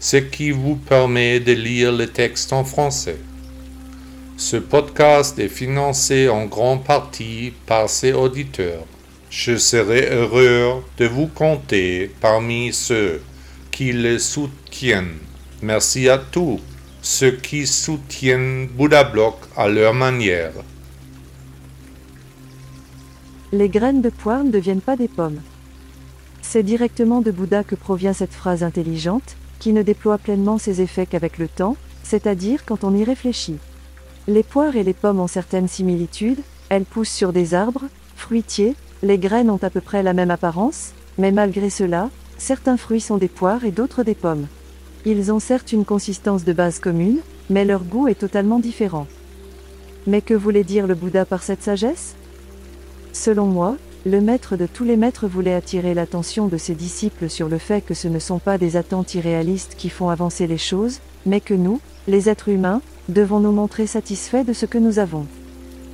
ce qui vous permet de lire le texte en français. Ce podcast est financé en grande partie par ses auditeurs. Je serai heureux de vous compter parmi ceux qui le soutiennent. Merci à tous ceux qui soutiennent Bouddha Block à leur manière. Les graines de poire ne deviennent pas des pommes. C'est directement de Bouddha que provient cette phrase intelligente, qui ne déploie pleinement ses effets qu'avec le temps, c'est-à-dire quand on y réfléchit. Les poires et les pommes ont certaines similitudes, elles poussent sur des arbres, fruitiers, les graines ont à peu près la même apparence, mais malgré cela, certains fruits sont des poires et d'autres des pommes. Ils ont certes une consistance de base commune, mais leur goût est totalement différent. Mais que voulait dire le Bouddha par cette sagesse? Selon moi, le maître de tous les maîtres voulait attirer l'attention de ses disciples sur le fait que ce ne sont pas des attentes irréalistes qui font avancer les choses, mais que nous, les êtres humains, devons nous montrer satisfaits de ce que nous avons.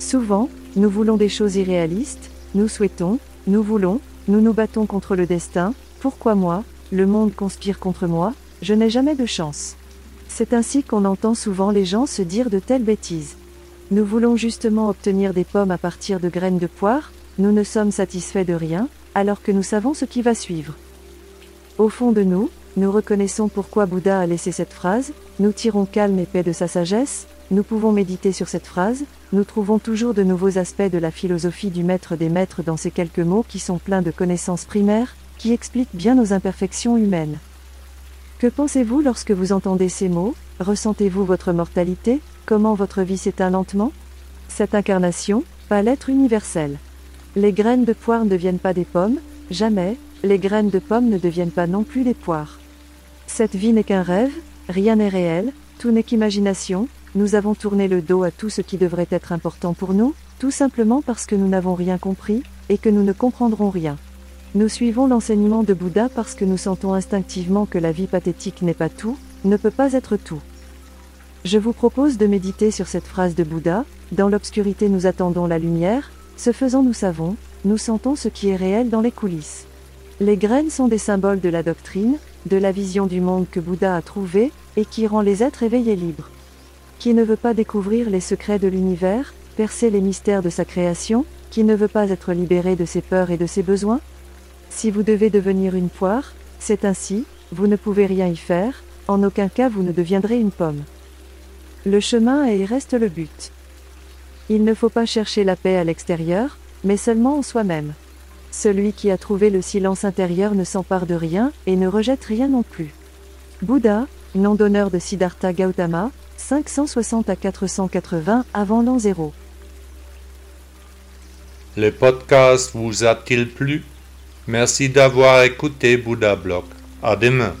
Souvent, nous voulons des choses irréalistes, nous souhaitons, nous voulons, nous nous battons contre le destin, pourquoi moi, le monde conspire contre moi, je n'ai jamais de chance. C'est ainsi qu'on entend souvent les gens se dire de telles bêtises. Nous voulons justement obtenir des pommes à partir de graines de poire, nous ne sommes satisfaits de rien, alors que nous savons ce qui va suivre. Au fond de nous, nous reconnaissons pourquoi Bouddha a laissé cette phrase, nous tirons calme et paix de sa sagesse, nous pouvons méditer sur cette phrase, nous trouvons toujours de nouveaux aspects de la philosophie du maître des maîtres dans ces quelques mots qui sont pleins de connaissances primaires, qui expliquent bien nos imperfections humaines. Que pensez-vous lorsque vous entendez ces mots? Ressentez-vous votre mortalité? Comment votre vie s'éteint lentement? Cette incarnation, pas l'être universel. Les graines de poire ne deviennent pas des pommes, jamais, les graines de pommes ne deviennent pas non plus des poires. Cette vie n'est qu'un rêve, rien n'est réel, tout n'est qu'imagination, nous avons tourné le dos à tout ce qui devrait être important pour nous, tout simplement parce que nous n'avons rien compris, et que nous ne comprendrons rien. Nous suivons l'enseignement de Bouddha parce que nous sentons instinctivement que la vie pathétique n'est pas tout, ne peut pas être tout. Je vous propose de méditer sur cette phrase de Bouddha, dans l'obscurité nous attendons la lumière, ce faisant nous savons, nous sentons ce qui est réel dans les coulisses. Les graines sont des symboles de la doctrine, de la vision du monde que Bouddha a trouvé, et qui rend les êtres éveillés libres. Qui ne veut pas découvrir les secrets de l'univers, percer les mystères de sa création, qui ne veut pas être libéré de ses peurs et de ses besoins? Si vous devez devenir une poire, c'est ainsi, vous ne pouvez rien y faire, en aucun cas vous ne deviendrez une pomme. Le chemin est et reste le but. Il ne faut pas chercher la paix à l'extérieur, mais seulement en soi-même. Celui qui a trouvé le silence intérieur ne s'empare de rien et ne rejette rien non plus. Bouddha, nom d'honneur de Siddhartha Gautama, 560 à 480 avant l'an zéro. Le podcast vous a-t-il plu? Merci d'avoir écouté Bouddha Block. À demain.